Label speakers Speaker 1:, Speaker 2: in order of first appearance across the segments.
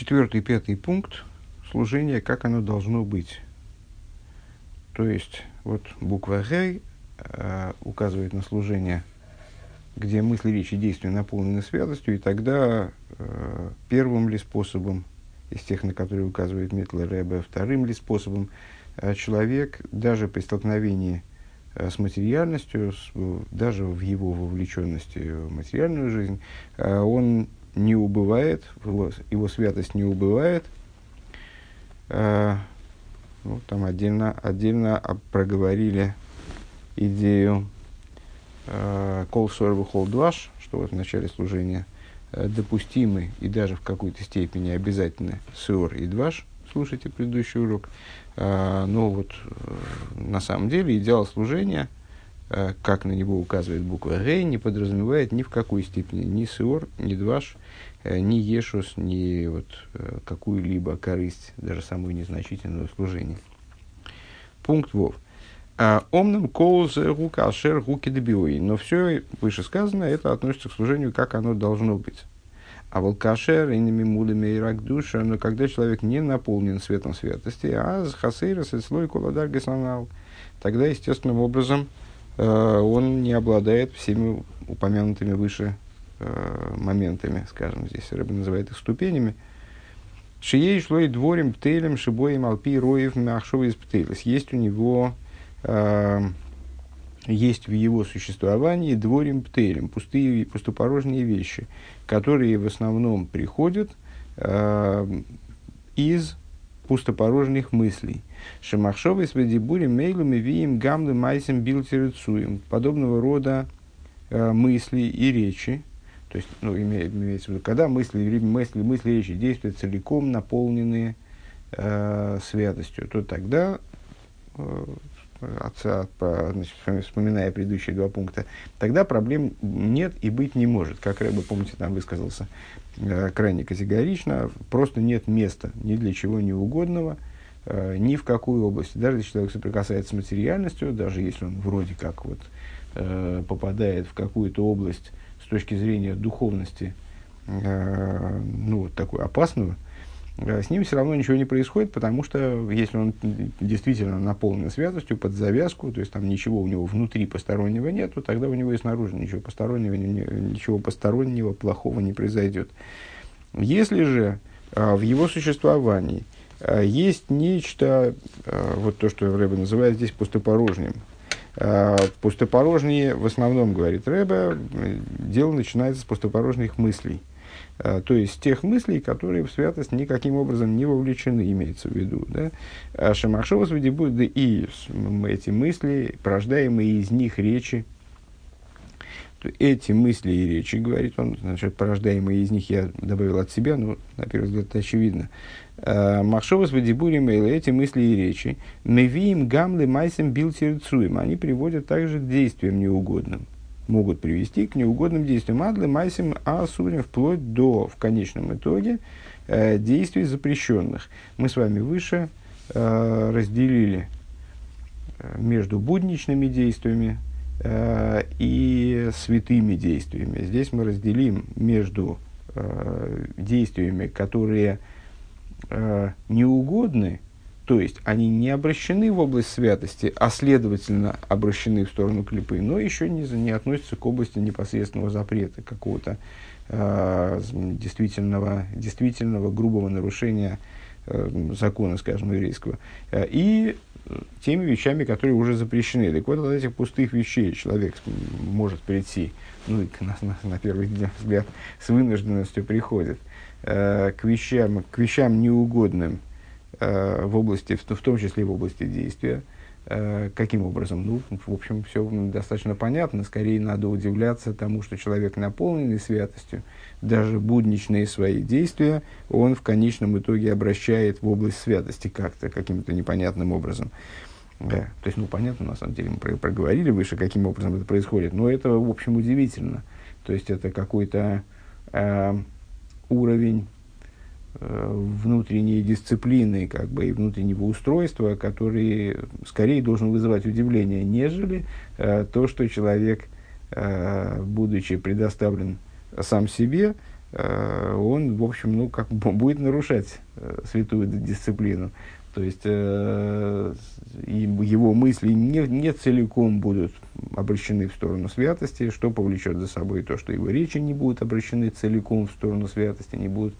Speaker 1: четвертый, пятый пункт служения, как оно должно быть. То есть, вот буква Г э, указывает на служение, где мысли, речи, действия наполнены святостью, и тогда э, первым ли способом, из тех, на которые указывает Митла Рэбе, вторым ли способом, э, человек даже при столкновении э, с материальностью, с, даже в его вовлеченности в материальную жизнь, э, он не убывает, его, его святость не убывает. Э, ну, там отдельно, отдельно проговорили идею кол сорву хол дваш, что вот в начале служения э, допустимы и даже в какой-то степени обязательны сор и дваш, слушайте предыдущий урок. Э, но вот э, на самом деле идеал служения – как на него указывает буква Рей, не подразумевает ни в какой степени ни Сиор, ни Дваш, э, ни Ешус, ни вот э, какую-либо корысть, даже самую незначительную служение. Пункт Вов. «А омным коуз рука ашер руки дебиои. Но все вышесказанное, это относится к служению, как оно должно быть. А волкашер, иными мудами и рак душа, но когда человек не наполнен светом святости, а с хасейра, слой коладар тогда естественным образом Э, он не обладает всеми упомянутыми выше э, моментами, скажем, здесь Рэбби называет их ступенями. Шией шло и дворим птелем, шибоем алпи роев махшова из птелес. Есть у него, э, есть в его существовании дворим птелем, пустые, пустопорожние вещи, которые в основном приходят э, из пустопорожних мыслей. Шамахшовы с Вадибури Мейлами Виим Гамлы Майсим Билтерицуем. Подобного рода э, мысли и речи, то есть, ну, име, имеется в виду, когда мысли, мысли, мысли речи действия целиком наполнены э, святостью, то тогда э, отца, значит, вспоминая предыдущие два пункта, тогда проблем нет и быть не может. Как Рэба, помните, там высказался э, крайне категорично, просто нет места ни для чего неугодного, ни в какую область. Даже если человек соприкасается с материальностью, даже если он вроде как вот, э, попадает в какую-то область с точки зрения духовности, э, ну, вот такую опасную, Э, с ним все равно ничего не происходит, потому что если он действительно наполнен святостью под завязку, то есть там ничего у него внутри постороннего нет, то тогда у него и снаружи ничего постороннего, ничего постороннего плохого не произойдет. Если же а, в его существовании есть нечто, а, вот то, что Рэбе называет здесь пустопорожним, пустопорожние в основном, говорит Рэбе, дело начинается с пустопорожних мыслей – а, то есть тех мыслей, которые в святость никаким образом не вовлечены, имеется в виду. Да? А Шамашова сведи будет и эти мысли, порождаемые из них речи, эти мысли и речи, говорит он, значит, порождаемые из них я добавил от себя, но, на первый взгляд, это очевидно. А, Махшова с Вадибурим эти мысли и речи, мы видим гамлы майсем бил они приводят также к действиям неугодным могут привести к неугодным действиям адлы, майсим, асурим, вплоть до, в конечном итоге, э, действий запрещенных. Мы с вами выше э, разделили э, между будничными действиями э, и святыми действиями. Здесь мы разделим между э, действиями, которые э, неугодны, то есть они не обращены в область святости, а следовательно обращены в сторону клипы, но еще не, не относятся к области непосредственного запрета, какого-то э, действительного, действительного грубого нарушения э, закона, скажем, еврейского. Э, и теми вещами, которые уже запрещены. Так вот, от этих пустых вещей человек может прийти, ну, на, на, на первый взгляд, с вынужденностью приходит, э, к, вещам, к вещам неугодным, Э, в области, в том числе в области действия. Э, каким образом? Ну, в общем, все достаточно понятно. Скорее надо удивляться тому, что человек, наполненный святостью, даже будничные свои действия, он в конечном итоге обращает в область святости как-то, каким-то непонятным образом. Да, то есть, ну, понятно, на самом деле, мы про проговорили выше, каким образом это происходит, но это, в общем, удивительно. То есть, это какой-то э, уровень Э, внутренней дисциплины как бы, и внутреннего устройства, который скорее должен вызывать удивление, нежели э, то, что человек, э, будучи предоставлен сам себе, он, в общем, ну, как будет нарушать святую дисциплину. То есть э, его мысли не, не целиком будут обращены в сторону святости, что повлечет за собой то, что его речи не будут обращены целиком в сторону святости, не будут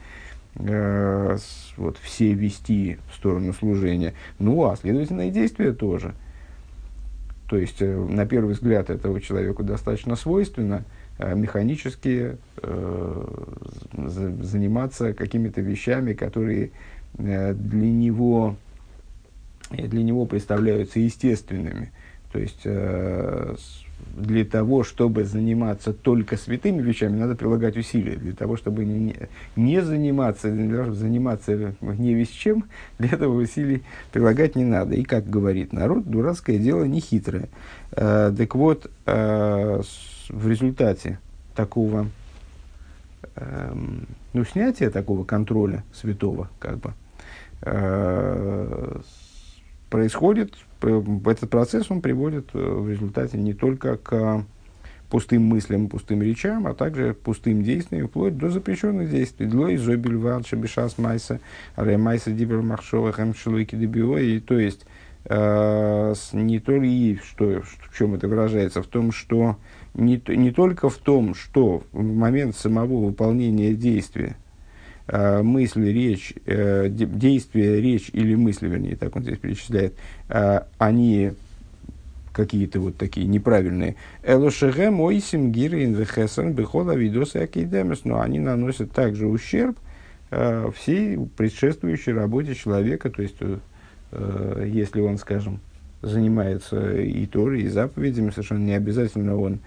Speaker 1: э, вот, все вести в сторону служения. Ну, а следовательно и действия тоже. То есть, э, на первый взгляд, этого человеку достаточно свойственно механически э, заниматься какими-то вещами, которые для него, э, для него представляются естественными. То есть э, для того, чтобы заниматься только святыми вещами, надо прилагать усилия. Для того, чтобы не, не заниматься, для того, чтобы заниматься не весь чем, для этого усилий прилагать не надо. И, как говорит народ, дурацкое дело не хитрое. так вот, в результате такого Эм, ну, снятие такого контроля святого, как бы, э, происходит, этот процесс он приводит э, в результате не только к пустым мыслям, пустым речам, а также пустым действиям, вплоть до запрещенных действий. Дло изобиль ванша бешас майса, аре майса дибер махшова хэм шелуйки И то есть, э, не только и что, в чем это выражается, в том, что не, не только в том, что в момент самого выполнения действия э, мысли, речь, э, действие, речь или мысли, вернее, так он здесь перечисляет, э, они какие-то вот такие неправильные. Элошегэм ойсим гирин вехесен бехола видосы акидемес, но они наносят также ущерб всей предшествующей работе человека, то есть, если он, скажем, занимается и Торой, и заповедями, совершенно не обязательно он,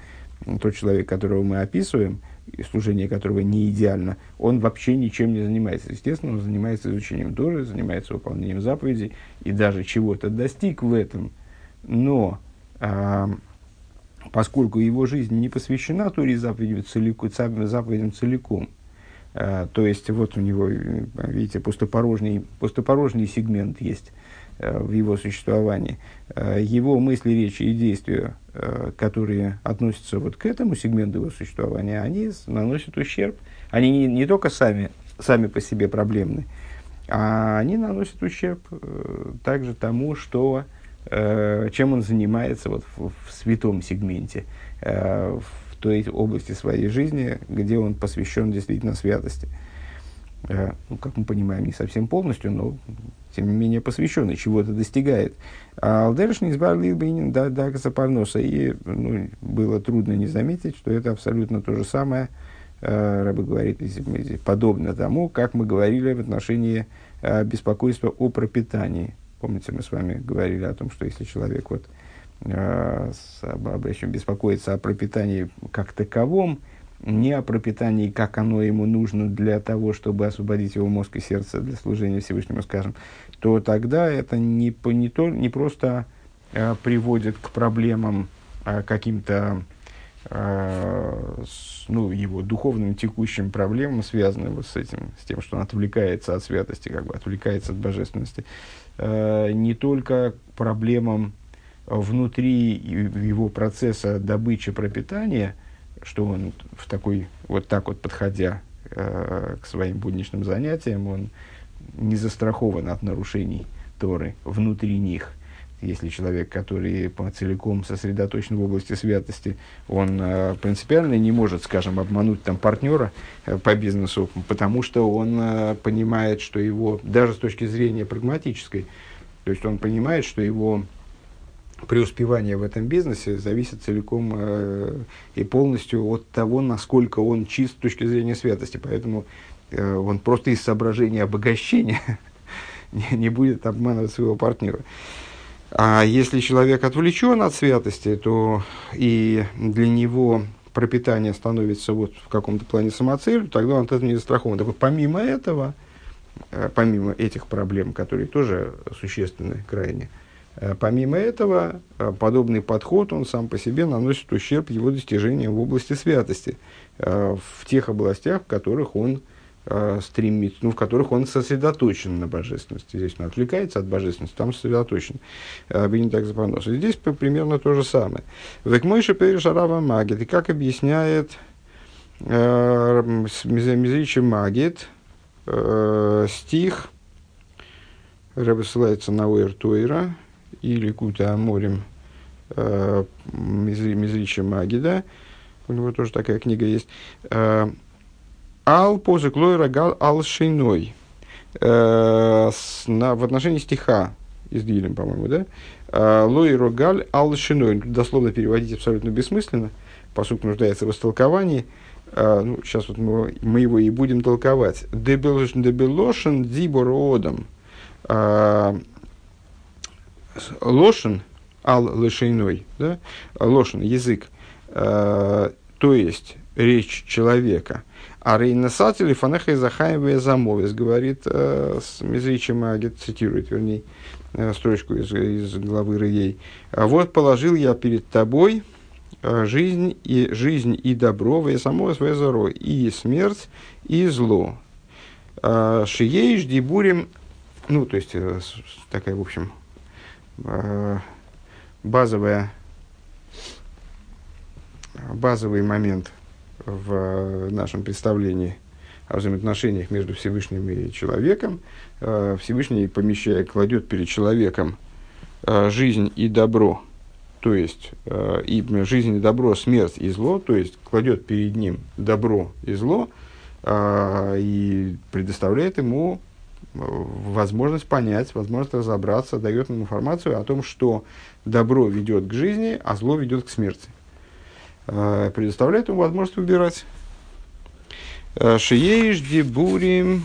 Speaker 1: тот человек, которого мы описываем, служение которого не идеально, он вообще ничем не занимается. Естественно, он занимается изучением Торы, занимается выполнением заповедей и даже чего-то достиг в этом. Но а, поскольку его жизнь не посвящена Торе заповедям целиком, заповедям целиком а, то есть вот у него, видите, пустопорожний, пустопорожний сегмент есть – Э, в его существовании, э, его мысли, речи и действия, э, которые относятся вот к этому сегменту его существования, они наносят ущерб. Они не, не только сами, сами по себе проблемны, а они наносят ущерб также тому, что, чем он занимается вот в, в святом сегменте, в той области своей жизни, где он посвящен действительно святости. Ну, как мы понимаем, не совсем полностью, но тем не менее посвященный, чего-то достигает. А Алдерш не избавил Бейнин да, да, Запарноса. И ну, было трудно не заметить, что это абсолютно то же самое, э, Рабы говорит, подобно тому, как мы говорили в отношении э, беспокойства о пропитании. Помните, мы с вами говорили о том, что если человек вот, э, обращен, беспокоится о пропитании как таковом, не о пропитании, как оно ему нужно для того, чтобы освободить его мозг и сердце для служения Всевышнему, скажем, то тогда это не, не, то, не просто э, приводит к проблемам э, каким-то э, с, ну, его духовным текущим проблемам, связанным вот с этим, с тем, что он отвлекается от святости, как бы отвлекается от божественности, э, не только проблемам внутри его процесса добычи пропитания, что он в такой, вот так вот подходя э, к своим будничным занятиям, он не застрахован от нарушений Торы внутри них. Если человек, который целиком сосредоточен в области святости, он э, принципиально не может, скажем, обмануть там партнера э, по бизнесу, потому что он э, понимает, что его, даже с точки зрения прагматической, то есть он понимает, что его преуспевание в этом бизнесе зависит целиком э, и полностью от того, насколько он чист с точки зрения святости. Поэтому Э, он просто из соображения обогащения не, не будет обманывать своего партнера. А если человек отвлечен от святости, то и для него пропитание становится вот в каком-то плане самоцелью, тогда он от этого не застрахован. Так вот, помимо этого, э, помимо этих проблем, которые тоже существенны крайне, э, помимо этого, подобный подход, он сам по себе наносит ущерб его достижениям в области святости, в тех областях, в которых он э, стремится, ну, в которых он сосредоточен на божественности. Здесь он отвлекается от божественности, там сосредоточен. Э, не так запонос. И здесь примерно то же самое. Век мойши переш арава магит. И как объясняет Мизричи Магит, стих, Рэбе ссылается на Уэр Тойра или Кута Аморим Мизричи Магида, у него тоже такая книга есть. Ал позы Клойра Гал Ал Шиной. В отношении стиха из Дилем, по-моему, да? Лой Рогаль Ал Шиной. Дословно переводить абсолютно бессмысленно, поскольку нуждается в истолковании. Ну, сейчас вот мы, его и будем толковать. Дебелошен Дибор Одам. Лошен, ал лошейной, да? лошен, язык, то есть речь человека. А Рейнасатель фанеха и захаевая замовис, говорит э, с Мизричи Магит, цитирует, вернее, э, строчку из, из главы Рей. «А вот положил я перед тобой э, жизнь и, жизнь и добро, вы само свое зоро, и смерть, и зло. Э, Шиеиш дебурим, ну, то есть, э, такая, в общем, э, базовая, базовый момент – в нашем представлении о взаимоотношениях между Всевышним и человеком. Э, Всевышний, помещая, кладет перед человеком э, жизнь и добро, то есть э, и жизнь и добро, смерть и зло, то есть кладет перед ним добро и зло и предоставляет ему возможность понять, возможность разобраться, дает ему информацию о том, что добро ведет к жизни, а зло ведет к смерти. Э, предоставляет ему возможность выбирать. Э, Шиеиш дебурим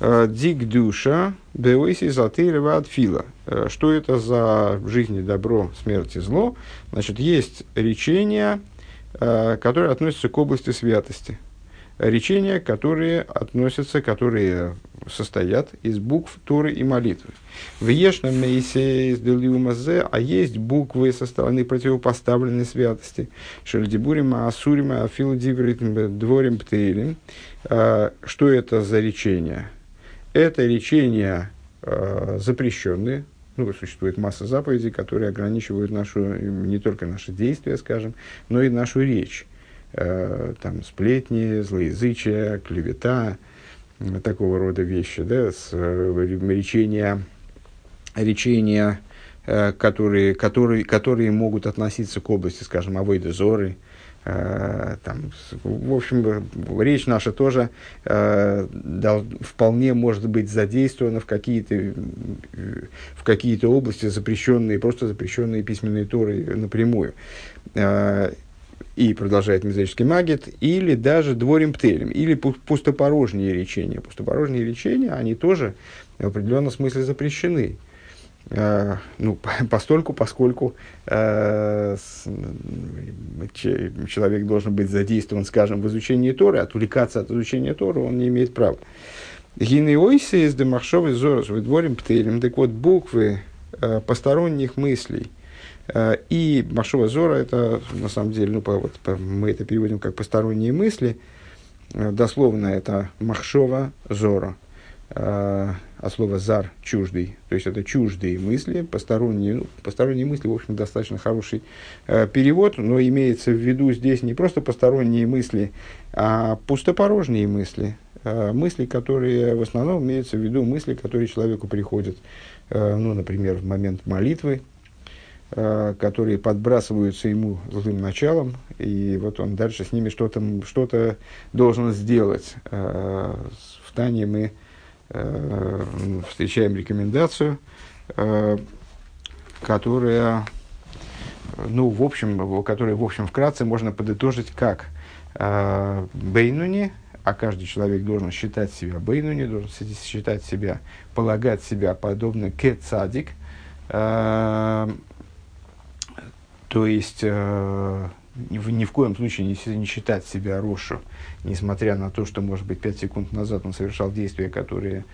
Speaker 1: э, дик душа беуиси затырева от фила. Что это за жизнь и добро, смерть и зло? Значит, есть речения, которые относятся к области святости. Речения, которые относятся, которые состоят из букв Торы и молитвы. В Ешном из Делиумазе, а есть буквы со стороны противопоставленной святости. Шельдибурима, Асурима, Афилдивритм, Дворим, Птейлим. А, что это за речения? Это речения а, запрещенные, ну, существует масса заповедей, которые ограничивают нашу, не только наши действия, скажем, но и нашу речь. А, там сплетни, злоязычие, клевета, такого рода вещи, да, с, э, речения, речения э, которые, которые, которые могут относиться к области, скажем, авойда зоры, э, там, в общем, речь наша тоже да, вполне может быть задействована в какие-то, в какие-то области запрещенные, просто запрещенные письменные торы напрямую и продолжает мизерический магит, или даже дворим птелем, или пустопорожние речения. Пустопорожние речения, они тоже в определенном смысле запрещены. Uh, ну, постольку, поскольку uh, с, человек должен быть задействован, скажем, в изучении Торы, отвлекаться от изучения Торы он не имеет права. Гинеойси из Зорос, вы дворим птелем, так вот буквы uh, посторонних мыслей, Э, и Машова Зора, это на самом деле, ну, по, вот, по, мы это переводим как посторонние мысли. Э, дословно это Махшова Зора. Э, от слова зар – чуждый. То есть это чуждые мысли, посторонние, ну, посторонние мысли, в общем, достаточно хороший э, перевод, но имеется в виду здесь не просто посторонние мысли, а пустопорожние мысли. Э, мысли, которые в основном имеются в виду мысли, которые человеку приходят, э, ну, например, в момент молитвы, Э, которые подбрасываются ему злым началом, и вот он дальше с ними что-то что должен сделать. Э, в Тане мы э, встречаем рекомендацию, которая, ну, в общем, которая, в общем, вкратце можно подытожить как Бейнуни, а каждый человек должен считать себя Бейнуни, должен считать себя, полагать себя подобно Кецадик, то есть, э, ни, в коем случае не, не считать себя Рошу, несмотря на то, что, может быть, пять секунд назад он совершал действия, которые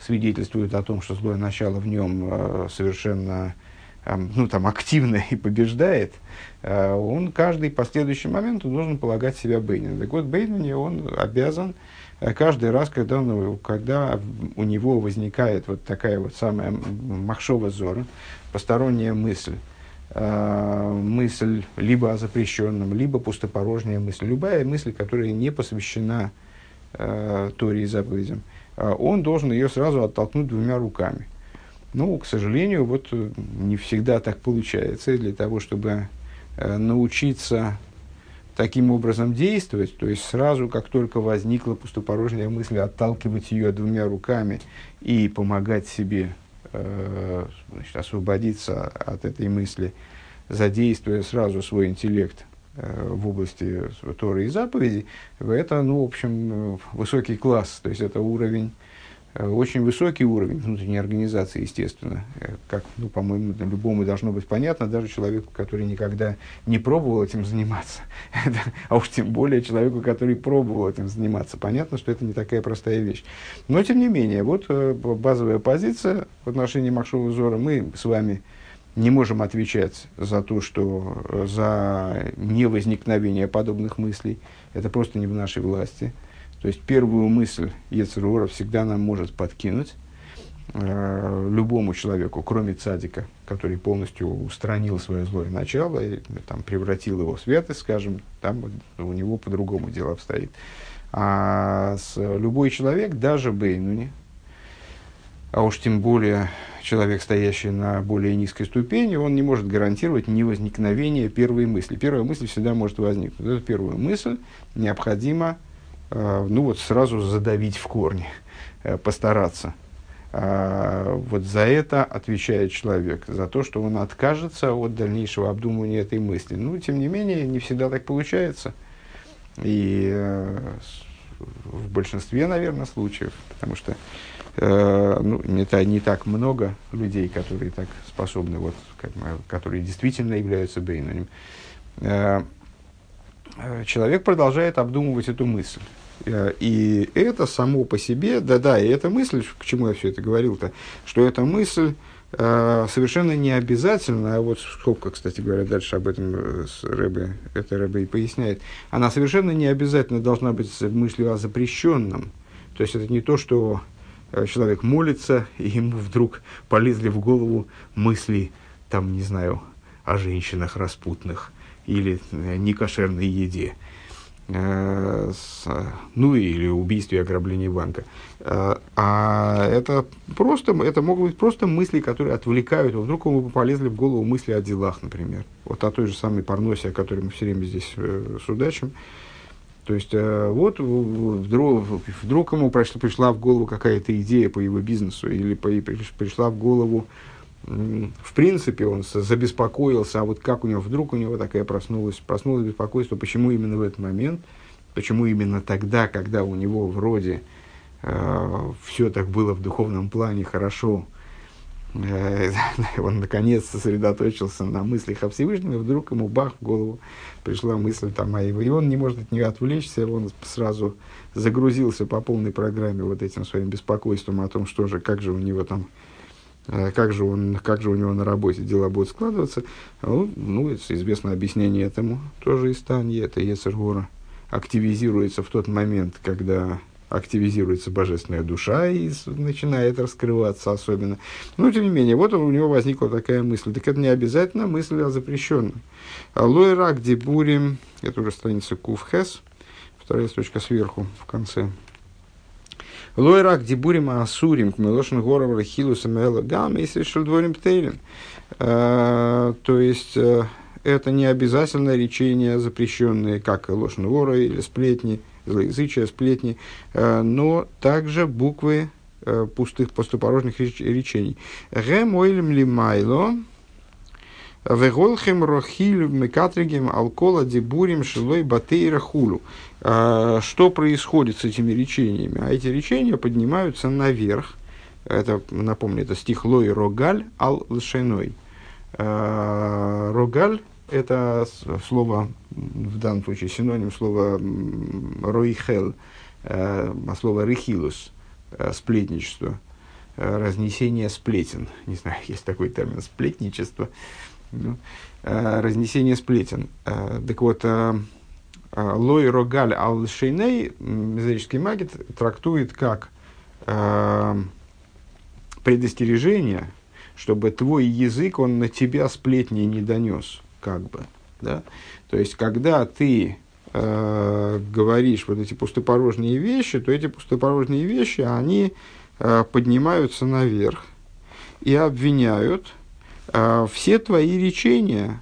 Speaker 1: свидетельствуют о том, что злое начало в нем э, совершенно э, ну, там, активно и побеждает, э, он каждый последующий момент должен полагать себя Бейнин. Так вот, Бейнине он обязан э, каждый раз, когда, он, когда у него возникает вот такая вот самая махшова зора, посторонняя мысль, мысль либо о запрещенном, либо пустопорожняя мысль, любая мысль, которая не посвящена Торе и заповедям, он должен ее сразу оттолкнуть двумя руками. Ну, к сожалению, вот не всегда так получается. И для того, чтобы научиться таким образом действовать, то есть сразу, как только возникла пустопорожняя мысль, отталкивать ее двумя руками и помогать себе э, значит, освободиться от этой мысли, задействуя сразу свой интеллект э, в области Торы и заповедей, это, ну, в общем, высокий класс, то есть это уровень Э, очень высокий уровень внутренней организации, естественно. Э, как, ну, по-моему, любому должно быть понятно, даже человеку, который никогда не пробовал этим заниматься, а уж тем более человеку, который пробовал этим заниматься. Понятно, что это не такая простая вещь. Но, тем не менее, вот э, базовая позиция в отношении Махшова Зора. Мы с вами не можем отвечать за то, что за невозникновение подобных мыслей. Это просто не в нашей власти. То есть первую мысль Ецерура всегда нам может подкинуть э, любому человеку, кроме цадика, который полностью устранил свое злое начало и там, превратил его в святость, скажем, там у него по-другому дело обстоит. А с, любой человек, даже Бейнуни, а уж тем более человек, стоящий на более низкой ступени, он не может гарантировать невозникновение первой мысли. Первая мысль всегда может возникнуть. Эту первую мысль необходимо ну вот сразу задавить в корне, э, постараться. А, вот за это отвечает человек, за то, что он откажется от дальнейшего обдумывания этой мысли. Ну, тем не менее, не всегда так получается. И э, в большинстве, наверное, случаев, потому что ну, это не так много людей, которые так способны, вот, как, которые действительно являются бейноним. Человек продолжает обдумывать эту мысль. Э, и это само по себе, да-да, и эта мысль, к чему я все это говорил-то, что эта мысль э, совершенно не обязательно, а вот сколько, кстати говоря, дальше об этом э, с Рэбе, это Рэбе и поясняет, она совершенно не обязательно должна быть мыслью о запрещенном. То есть это не то, что человек молится, и ему вдруг полезли в голову мысли, там, не знаю, о женщинах распутных или некошерной еде с, ну или убийстве и ограблении банка. Э, а это просто, это могут быть просто мысли, которые отвлекают. Вдруг ему полезли в голову мысли о делах, например. Вот о той же самой парносе, о которой мы все время здесь э, судачим. То есть, вот вдруг, вдруг ему пришла в голову какая-то идея по его бизнесу, или по, пришла в голову в принципе, он забеспокоился, а вот как у него, вдруг у него такая проснулась, проснулось беспокойство, почему именно в этот момент, почему именно тогда, когда у него вроде э, все так было в духовном плане хорошо, э, он наконец сосредоточился на мыслях о Всевышнем, и вдруг ему бах в голову пришла мысль там о его, и он не может от нее отвлечься, он сразу загрузился по полной программе вот этим своим беспокойством о том, что же, как же у него там как же, он, как же у него на работе дела будут складываться. Ну, ну известное объяснение этому тоже из Тани, это Ецергора активизируется в тот момент, когда активизируется божественная душа и начинает раскрываться особенно. Но, тем не менее, вот у него возникла такая мысль. Так это не обязательно мысль о запрещенном. Лойрак дебурим, это уже страница Кувхес, вторая строчка сверху в конце. Лойрак дебурим асурим, кмелошин горов рахилус амела гам, если шельдворим птейлин. Э, то есть, э, это не обязательно речения запрещенные, как лошен вора или сплетни, злоязычия, сплетни, э, но также буквы пустых пустопорожных речений. Гем ойлем ли майло, Веголхем рохиль мекатригем алкола дебурим шилой батейра хулу. А, что происходит с этими речениями? А эти речения поднимаются наверх. Это, напомню, это стих Лой Рогаль ал Лшеной. А, рогаль – это слово, в данном случае синоним слова Ройхел, а, слово Рехилус, сплетничество, разнесение сплетен. Не знаю, есть такой термин сплетничество. Ну, разнесение сплетен. Так вот, Э, Лой Рогаль Ал Шейней, мезорический магит, трактует как э, предостережение, чтобы твой язык, он на тебя сплетни не донес, как бы, да. То есть, когда ты э, говоришь вот эти пустопорожние вещи, то эти пустопорожние вещи, они э, поднимаются наверх и обвиняют э, все твои речения,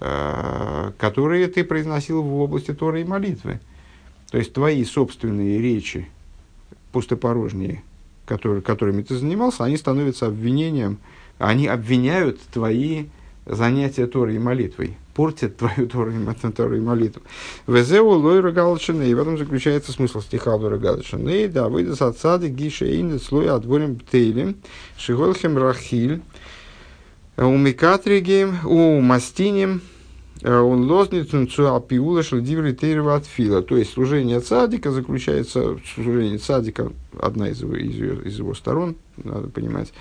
Speaker 1: э, которые ты произносил в области Торы и молитвы. То есть, твои собственные речи, пустопорожние, которые, которыми ты занимался, они становятся обвинением, они обвиняют твои занятия Торой и молитвой, портят твою Тору и, Тору и молитву. Везеу лойра галчины, и в этом заключается смысл стиха лойра галчины. Да, выйдет с отсады гиша и слой отворим птейлем, шиголхем рахиль, умикатригем, у мастинем, он лозницун цуапиула шельдиври тейрова от фила. То есть служение цадика заключается, служение цадика, одна из его, из, его, из его сторон, надо понимать,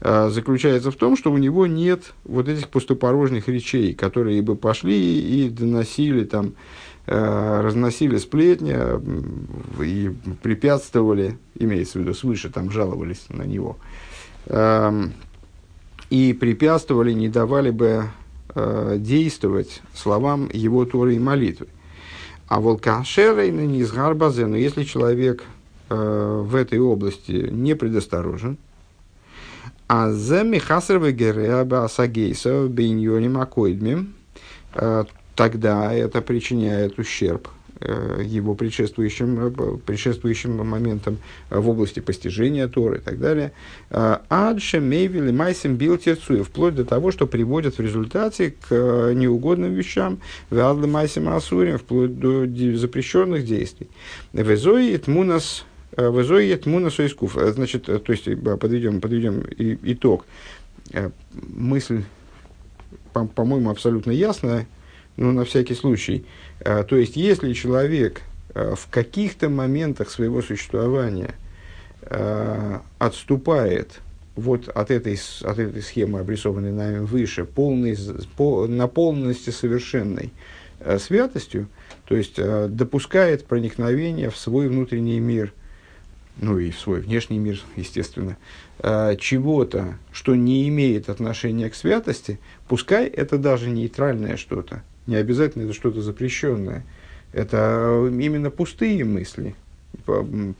Speaker 1: а, заключается в том, что у него нет вот этих пустопорожних речей, которые бы пошли и доносили там, а, разносили сплетни и препятствовали, имеется в виду свыше, там жаловались на него, и препятствовали, не давали бы э, действовать словам его Торы и молитвы. А волкашерой на низгар но если человек э, в этой области не предосторожен, а за Михасрова Гереба Асагейса Бейньони Макоидми, э, тогда это причиняет ущерб его предшествующим, э, предшествующим моментом э, в области постижения Торы и так далее. Адше, Мейвили, Майсим, Билтерцуя, вплоть до того, что приводят в результате к неугодным вещам, Вадлы Майсим Асурим, вплоть до запрещенных действий. Везои Тмунас Везои Тмунас Ойскуф. Значит, то есть, подведем, подведем итог. Мысль, по-моему, абсолютно ясная, но на всякий случай – а, то есть, если человек а, в каких-то моментах своего существования а, отступает вот от этой, от этой схемы, обрисованной нами выше, полной, по, на полности совершенной святостью, то есть допускает проникновение в свой внутренний мир, ну и в свой внешний мир, естественно, чего-то, что не имеет отношения к святости, пускай это даже нейтральное что-то, не обязательно это что-то запрещенное. Это именно пустые мысли.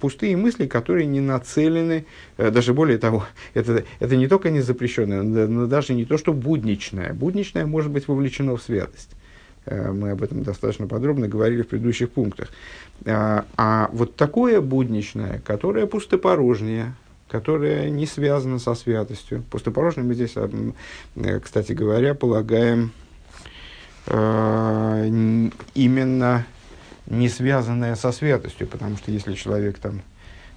Speaker 1: Пустые мысли, которые не нацелены, э, даже более того, это, это не только не запрещенное, но даже не то, что будничное. Будничное может быть вовлечено в святость. Э, мы об этом достаточно подробно говорили в предыдущих пунктах. А, а вот такое будничное, которое пустопорожнее, которое не связано со святостью. Пустопорожнее мы здесь, э, кстати говоря, полагаем э, именно не связанное со святостью, потому что если человек там,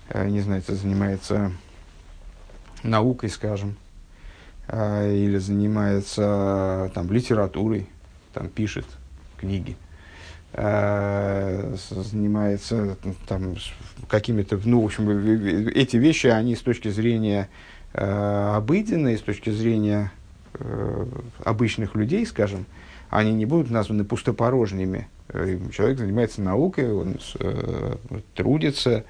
Speaker 1: э, не знаю, занимается наукой, скажем, э, или занимается там литературой, там пишет книги, э, занимается там какими-то, ну, в общем, эти вещи, они с точки зрения э, обыденной, с точки зрения э, обычных людей, скажем, они не будут названы пустопорожними. Э, человек занимается наукой, он э, трудится,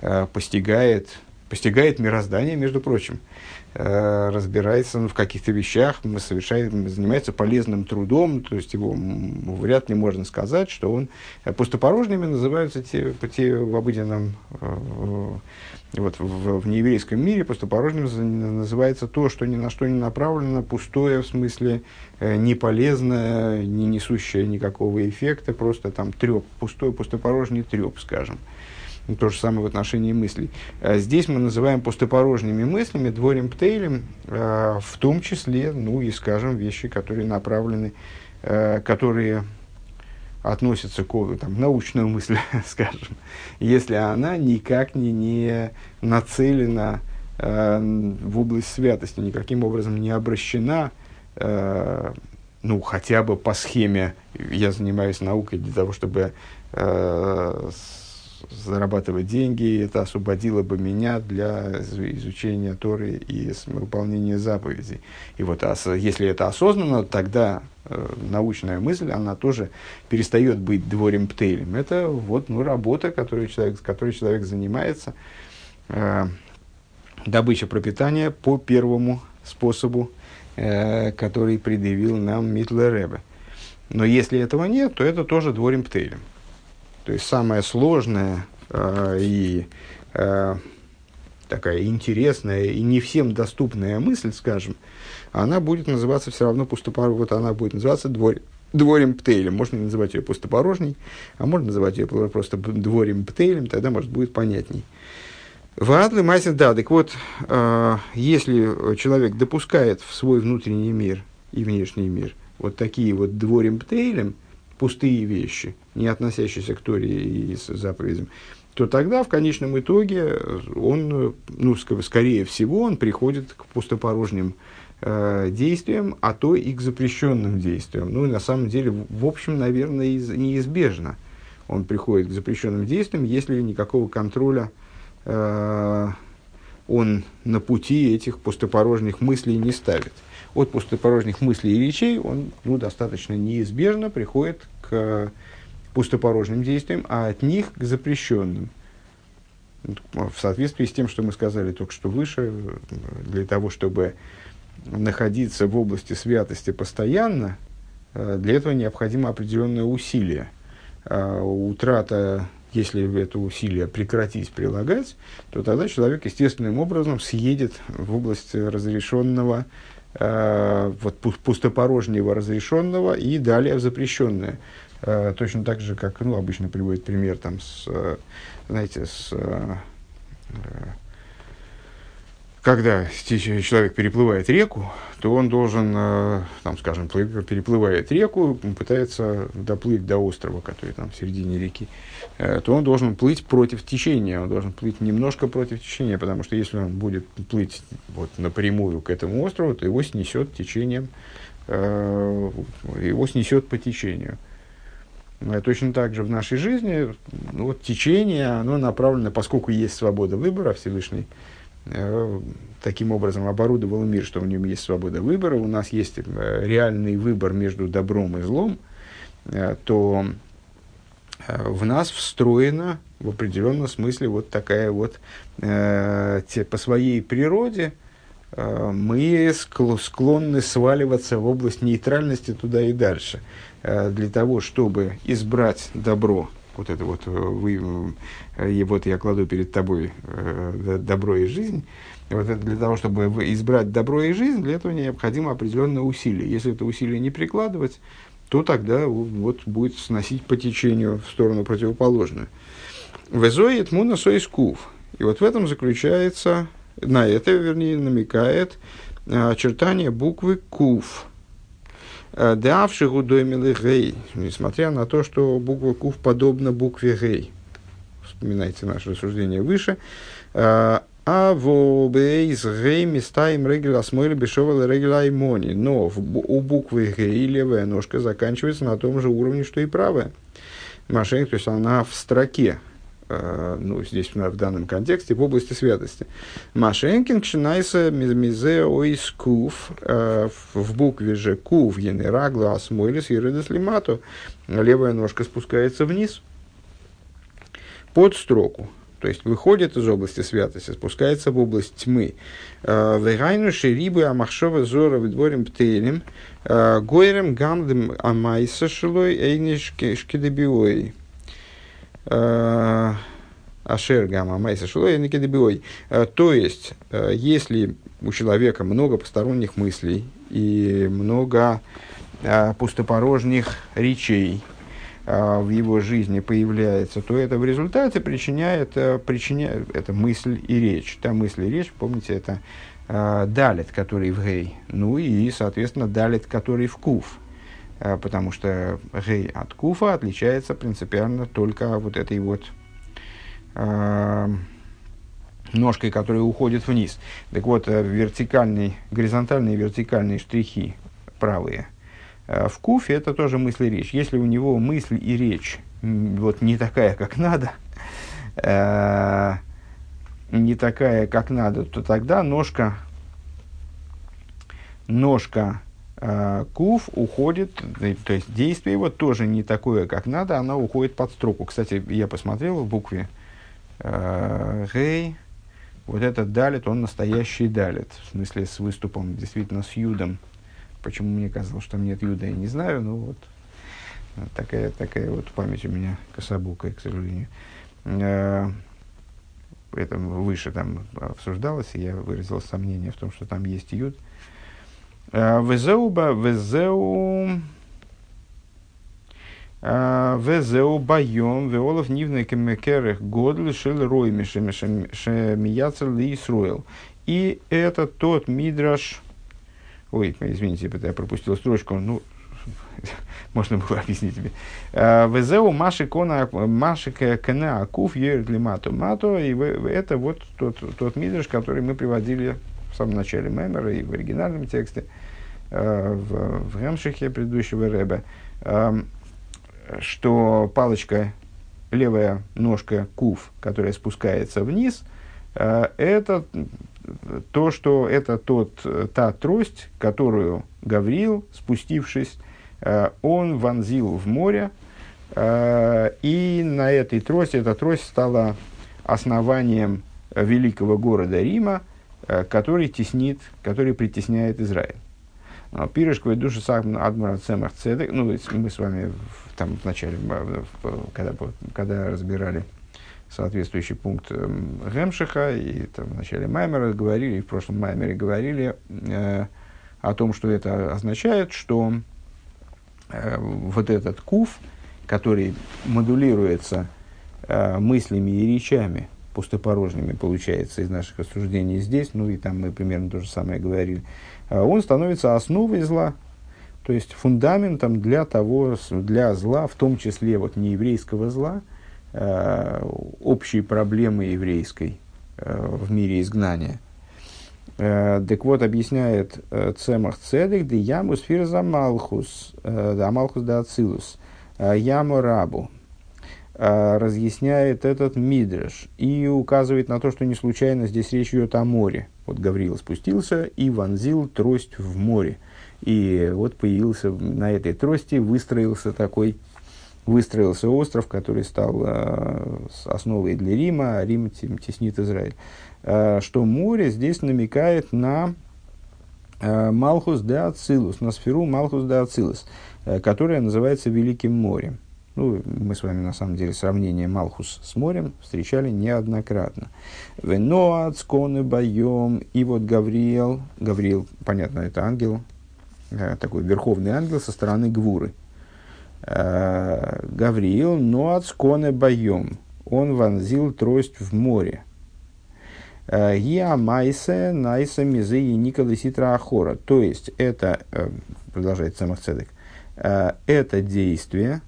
Speaker 1: э, постигает, постигает мироздание, между прочим, разбирается ну, в каких-то вещах, совершает, занимается полезным трудом, то есть его вряд ли можно сказать, что он э, пустопорожними называются те, те в обыденном э, вот в, в нееврейском мире пустопорожним называется то, что ни на что не направлено, пустое, в смысле э, неполезное, не несущее никакого эффекта, просто там треп, пустой, пустопорожний треп, скажем. То же самое в отношении мыслей. А здесь мы называем пустопорожними мыслями, дворем птейлем, э, в том числе, ну и, скажем, вещи, которые направлены, э, которые относится к там, научную мысль, скажем, если она никак не, не нацелена в область святости, никаким образом не обращена, э, ну, хотя бы по схеме, я занимаюсь наукой для того, чтобы э, зарабатывать деньги, это освободило бы меня для изучения Торы и выполнения заповедей. И вот если это осознанно, тогда э, научная мысль, она тоже перестает быть дворем птейлем. Это вот ну, работа, которой человек, которой человек занимается, э, добыча пропитания по первому способу, э, который предъявил нам Митлер Ребе. Но если этого нет, то это тоже дворим птейлем. То есть самое сложное э, и э, такая интересная и не всем доступная мысль, скажем, она будет называться все равно пустопорожней. Вот она будет называться двор, дворем птейлем. Можно называть ее пустопорожней, а можно называть ее просто дворем птейлем, тогда, может, будет понятней. Вадлы масин да, так вот, э, если человек допускает в свой внутренний мир и внешний мир вот такие вот дворим птейлем, пустые вещи, не относящиеся к Торе и заповедям, то тогда в конечном итоге он, ну, скорее всего, он приходит к пустопорожним э, действиям, а то и к запрещенным действиям. Ну, и на самом деле, в общем, наверное, из, неизбежно он приходит к запрещенным действиям, если никакого контроля э, он на пути этих пустопорожних мыслей не ставит. От пустопорожних мыслей и речей он ну, достаточно неизбежно приходит к пустопорожным действиям, а от них к запрещенным. В соответствии с тем, что мы сказали только что выше, для того, чтобы находиться в области святости постоянно, для этого необходимо определенное усилие. А утрата, если это усилие прекратить прилагать, то тогда человек естественным образом съедет в область разрешенного, вот пустопорожнего разрешенного и далее в запрещенное. Э, точно так же, как ну, обычно приводит пример там, с, знаете, с когда человек переплывает реку, то он должен, э, там, скажем, переплывает реку, пытается доплыть до острова, который там в середине реки, э, то он должен плыть против течения, он должен плыть немножко против течения, потому что если он будет плыть вот напрямую к этому острову, то его снесет течением, э, его снесет по течению. Точно так же в нашей жизни ну, вот, течение, оно направлено, поскольку есть свобода выбора Всевышний, таким образом оборудовал мир, что в нем есть свобода выбора, у нас есть э, реальный выбор между добром и злом, э, то в нас встроена в определенном смысле вот такая вот те, по своей природе мы склонны сваливаться в область нейтральности туда и дальше. Для того, чтобы избрать добро вот это вот, э, вы, э, и вот я кладу перед тобой э, добро и жизнь, вот это для того, чтобы избрать добро и жизнь, для этого необходимо определенное усилие. Если это усилие не прикладывать, то тогда вот будет сносить по течению в сторону противоположную. Везоет муна соискув. И вот в этом заключается, на это, вернее, намекает очертание буквы кув – Э, Давши гудоймилы гей, несмотря на то, что буква кув подобна букве гей. Вспоминайте наше рассуждение выше. Э, а в бейс гей места им регель осмойли бешовал регель аймони. Но у буквы гей левая ножка заканчивается на том же уровне, что и правая. Машина, то есть она в строке, ну, здесь в данном контексте, в области святости. Машенкин кшинайса мизе ойс кув, э, в букве же кув енера глаз мойлис и лимату, левая ножка спускается вниз под строку, то есть выходит из области святости, спускается в область тьмы. Э, Вегайну шерибы амахшова зора выдворим птелем, гойрем гамдем амайса шилой эйниш шкидебиой. Э, Ашер гамма майса шилой никедебиой. Э, то есть, э, если у человека много посторонних мыслей и много пустопорожних речей в его жизни появляется, то это в результате причиняет, причиняет это мысль и речь. Та мысль и речь, помните, это далит, который в гей. Ну и, соответственно, далит, который в кув. Э, потому что гей от куфа отличается принципиально только вот этой вот э, ножкой, которая уходит вниз. Так вот, э, вертикальные, горизонтальные вертикальные штрихи правые в куфе это тоже мысль и речь. Если у него мысль и речь вот не такая, как надо, не такая, как надо, то тогда ножка, ножка Э, кув уходит, то есть действие его тоже не такое, как надо, оно уходит под строку. Кстати, я посмотрел в букве э, Гей, вот этот далит, он настоящий далит, в смысле с выступом, действительно с юдом. Почему мне казалось, что там нет юда, я не знаю, но вот такая, такая вот память у меня кособукая, к сожалению. Э, это выше там обсуждалось, и я выразил сомнение в том, что там есть юд. Э, везеуба, везеу... Везеу байом, веолов нивный кемекерых год лишил ройми шемияцер ли Исруэл. И это тот мидраш... Ой, извините, я пропустил строчку. Ну, можно было объяснить тебе. Э, Везеу маши кона маши кена акуф ерит лимату мату. И это вот тот, тот мидраш, который мы приводили самом начале Мемера и в оригинальном тексте, э, в, в Гемшихе предыдущего Рэба, эм, что палочка, левая ножка куф, которая спускается вниз, э, это то, что это тот, та трость, которую Гавриил, спустившись, Э, он вонзил в море, и на этой трости, эта трость стала основанием великого города Рима, который теснит, который притесняет Израиль. Пирышковая душа Адмара Цемах Цедек, ну, мы с вами там в начале, когда, когда разбирали соответствующий пункт Гемшиха, и там в начале Маймера говорили, и в прошлом Маймере говорили э, о том, что это означает, что Э, вот этот куф, который модулируется э, мыслями и речами, пустопорожними, получается, из наших рассуждений здесь, ну и там мы примерно то же самое говорили, э, он становится основой зла, то есть фундаментом для того, для зла, в том числе вот нееврейского зла, э, общей проблемы еврейской э, в мире изгнания – так вот, объясняет Цемах Цедек, де яму сфир за Малхус, э, да Малхус да Ацилус, яму рабу. Разъясняет этот Мидреш и указывает на то, что не случайно здесь речь идет о море. Вот Гавриил спустился и вонзил трость в море. И вот появился на этой трости, выстроился такой, выстроился остров, который стал основой для Рима, а Рим теснит Израиль. Э, что море здесь намекает на э, Малхус де Ацилус, на сферу Малхус де Ацилус, э, которая называется Великим морем. Ну, мы с вами, на самом деле, сравнение Малхус с морем встречали неоднократно. Вено ацконы боем. И вот Гавриил, Гавриил, понятно, это ангел, такой верховный ангел со стороны Гвуры. Гавриил, но ацконы боем. Он вонзил трость в море. Гиа майсе найса мизы и николы ситра ахора. То есть, это, э, продолжает Самых э, это действие,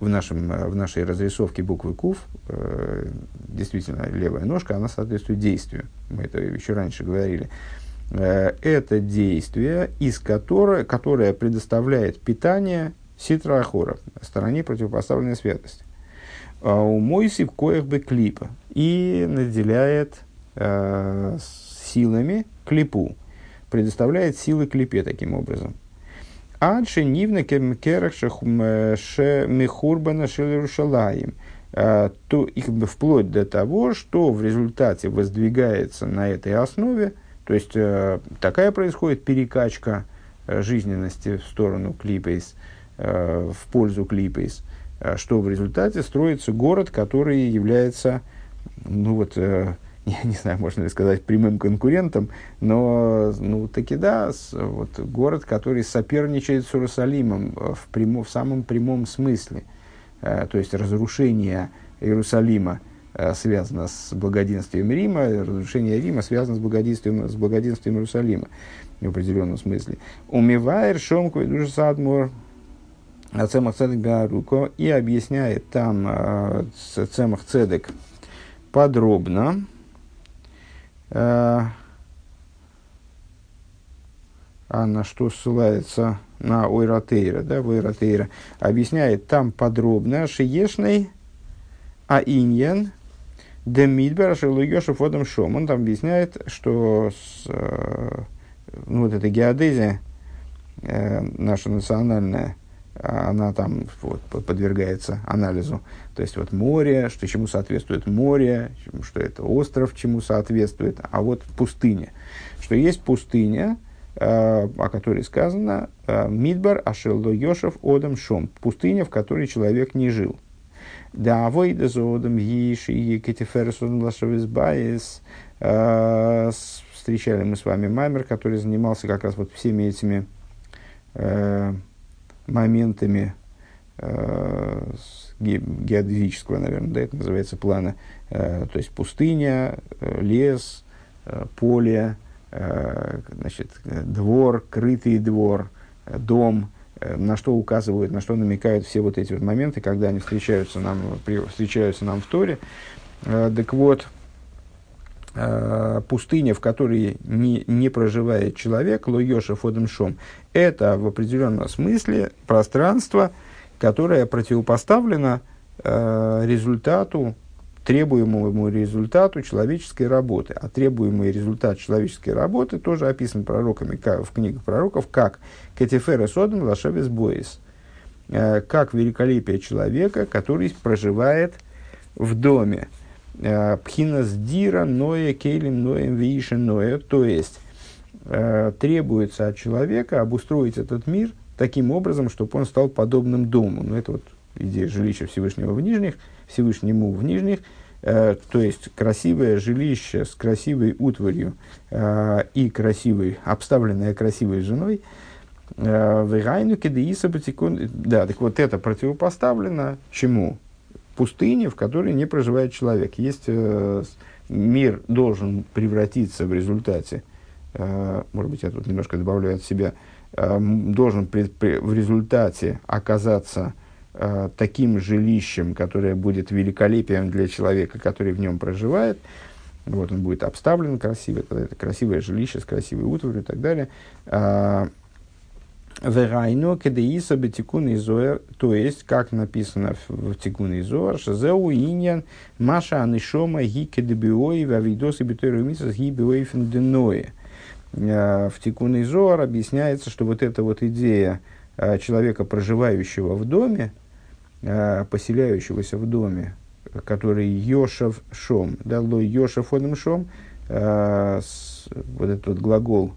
Speaker 1: в, нашем, в нашей разрисовке буквы КУФ, э, действительно, левая ножка, она соответствует действию. Мы это еще раньше говорили. Это действие, из которого, которое предоставляет питание ситра ахора, стороне противопоставленной святости. А у Мойси в коях бы клипа и наделяет э, силами клипу, предоставляет силы клипе таким образом. Адши нивна керах мехурбана шелерушалаем. Э, то их вплоть до того, что в результате воздвигается на этой основе, то есть э, такая происходит перекачка э, жизненности в сторону клипейс, в пользу клипейс, что в результате строится город, который является ну вот, я не знаю, можно ли сказать, прямым конкурентом, но, ну, таки да, вот, город, который соперничает с Иерусалимом в, прямо, в самом прямом смысле. Э, то есть разрушение Иерусалима э, связано с благоденствием Рима, разрушение Рима связано с благоденствием, с благоденствием Иерусалима в определенном смысле. Умивайр шомку и душа садмур Цемах Цедек Беаруко и объясняет там э, Цемах Цедек подробно, а, а на что ссылается? На Ойратейра, да, Ойратейра, объясняет там подробно. Шиешный а Иньян Демидбер Шелуйошев Водом Шом. Он там объясняет, что с, э, ну, вот эта геодезия э, наша национальная, она там вот, подвергается анализу. То есть вот море, что чему соответствует море, что это остров, чему соответствует, а вот пустыня. Что есть пустыня, э, о которой сказано э, Мидбар Ашелло Йошев Одам Шом. Пустыня, в которой человек не жил. Да, авойда зодом еши екетиферес одам лашавизбаес. Э, встречали мы с вами Маймер, который занимался как раз вот всеми этими моментами э, геодезического, наверное, да, это называется плана, э, то есть пустыня, э, лес, э, поле, э, значит, двор, крытый двор, э, дом, э, на что указывают, на что намекают все вот эти вот моменты, когда они встречаются нам, при, встречаются нам в Торе. Э, так вот, Э, пустыня, в которой не, не проживает человек, лоеша фодемшом, это в определенном смысле пространство, которое противопоставлено э, результату, требуемому результату человеческой работы. А требуемый результат человеческой работы тоже описан пророками как, в книгах пророков как «Кетифера содом лашевес боис», э, как великолепие человека, который проживает в доме. Э, Пхинас дира ноя кейлим ноем вииши ноя. То есть, э, требуется от человека обустроить этот мир таким образом, чтобы он стал подобным дому. Ну, это вот идея жилища Всевышнего в нижних, Всевышнему в нижних. Э, то есть, красивое жилище с красивой утварью и красивой, обставленное красивой женой. Э, да, так вот это противопоставлено чему? Пустыне, в которой не проживает человек. Есть э, мир должен превратиться в результате, э, может быть, я тут немножко добавляю от себя, э, должен при, при, в результате оказаться э, таким жилищем, которое будет великолепием для человека, который в нем проживает. Вот он будет обставлен красиво, это красивое жилище с красивой утварью и так далее. Э, Верайно кедеиса бетикун изоэр, то есть, как написано в, тикун изоэр, шазеу иньян маша анишома ги кедебиои вавидосы битойру мисас ги биои фенденое. В тикун изоэр объясняется, что вот эта вот идея а, человека, проживающего в доме, а, поселяющегося в доме, который Йошев Шом, да, лой Йошев Одем Шом, вот этот вот глагол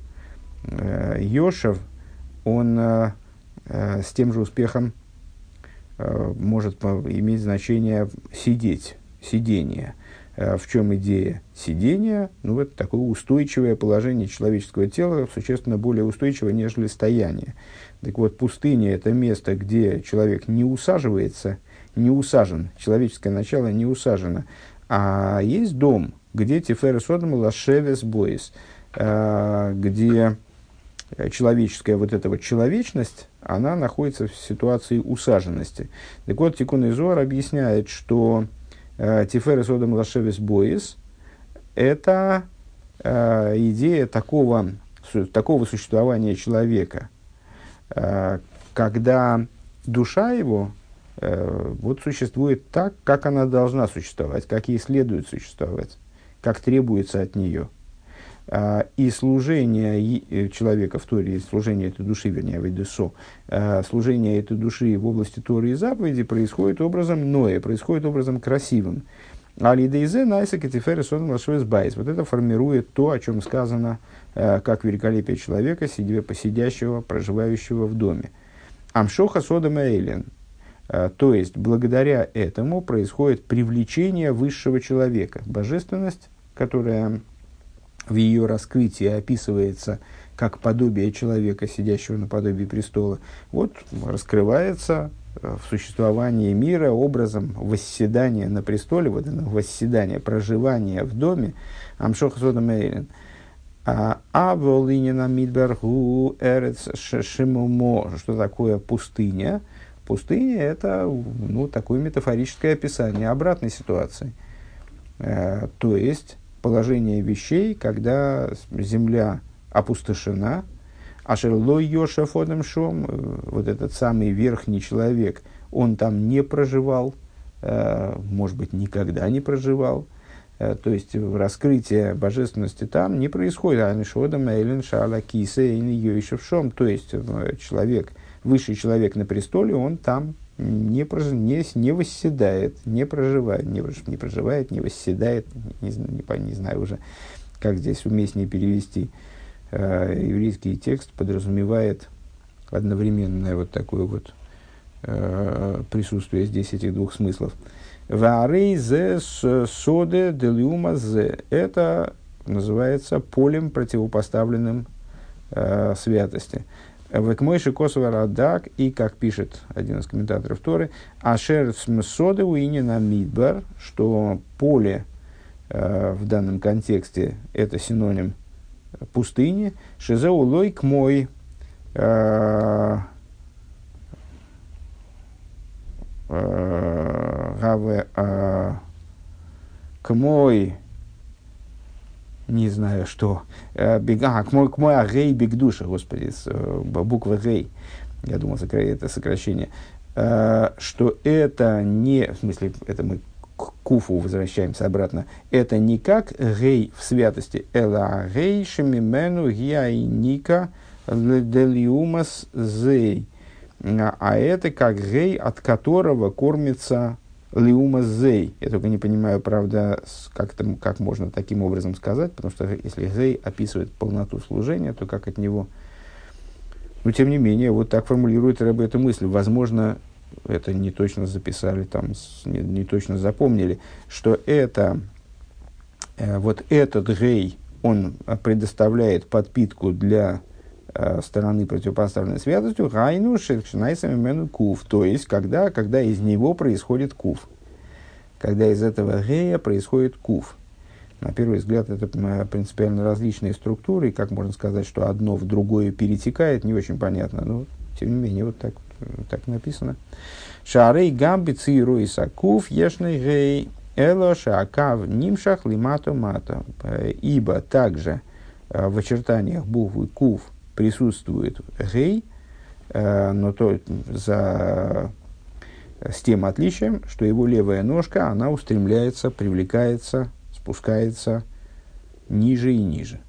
Speaker 1: Йошев – он э, э, с тем же успехом э, может иметь значение сидеть, сидение. Э, в чем идея сидения? Ну, это такое устойчивое положение человеческого тела, существенно более устойчивое, нежели стояние. Так вот, пустыня – это место, где человек не усаживается, не усажен, человеческое начало не усажено. А есть дом, где Тиферес Одам Лашевес Бойс, э, где человеческая вот эта вот человечность, она находится в ситуации усаженности. Так вот, Тикун Изуар объясняет, что э, Тиферес Одам Лашевис Боис – это э, идея такого, такого существования человека, э, когда душа его э, вот существует так, как она должна существовать, как ей следует существовать, как требуется от нее – и служение э, человека в Торе, служение этой души, вернее, Вейдесо, а, служение этой души в области Торы и заповеди происходит образом Ноя, происходит образом красивым. Алидейзе найса катиферы сон. Вот это формирует то, о чем сказано, а, как великолепие человека, сидя, посидящего, проживающего в доме. Амшоха содом эйлен. То есть, благодаря этому происходит привлечение высшего человека. Божественность, которая в ее раскрытии описывается как подобие человека, сидящего на подобии престола, вот раскрывается э, в существовании мира образом восседания на престоле, вот это восседание, проживание в доме Амшоха Содом Эйлен. А волинина мидбергу эрец шимумо. Что такое пустыня? Пустыня – это ну, такое метафорическое описание обратной ситуации. Э, то есть, положение вещей, когда земля опустошена, а Шерлой Йоша Шом, э, вот этот самый верхний человек, он там не проживал, э, может быть, никогда не проживал. Э, то есть, раскрытие божественности там не происходит. Анишодам Эйлен Шала Киса и Йошев Шом. То есть, человек, высший человек на престоле, он там не, прож... не, не восседает, не проживает, не, не проживает, не восседает, не, не, не знаю уже, как здесь уместнее перевести. Э, еврейский текст подразумевает одновременное вот такое вот э, присутствие здесь этих двух смыслов. Варей зе соде делиума зе. Это называется полем, противопоставленным э, святости. Векмойши Косова Радак, и, как пишет один из комментаторов Торы, Ашер Смсоды Уинина Мидбар, что поле э, в данном контексте это синоним пустыни, Шизеулой к мой э, э, Гаве э, к мой не знаю что, бега, к мой, к мой агей бигдуша, господи, с, буква гей, я думал, это сокращение, что это не, в смысле, это мы к куфу возвращаемся обратно, это не как гей в святости, эла гей шемимену гиайника делиумас зей, а это как гей, от которого кормится лиумас зей. Я только не понимаю, правда, как, это, как можно таким образом сказать, потому что если гей описывает полноту служения, то как от него... Но, тем не менее, вот так формулирует Рэбе эту мысль. Возможно, это не точно записали, там, не, не точно запомнили, что это, э, вот этот гей, он предоставляет подпитку для стороны противопоставленной святостью, гайну шекшнайсами мену кув, то есть, когда, когда из него происходит кув, когда из этого гея происходит кув. На первый взгляд, это принципиально различные структуры, и как можно сказать, что одно в другое перетекает, не очень понятно, но тем не менее, вот так так написано. Шарей гамби циру и сакуф ешный гей эло шакав нимшах лимато мато. Ибо также э, в очертаниях буквы кув присутствует гей, э, но то за с тем отличием, что его левая ножка, она устремляется, привлекается, спускается ниже и ниже.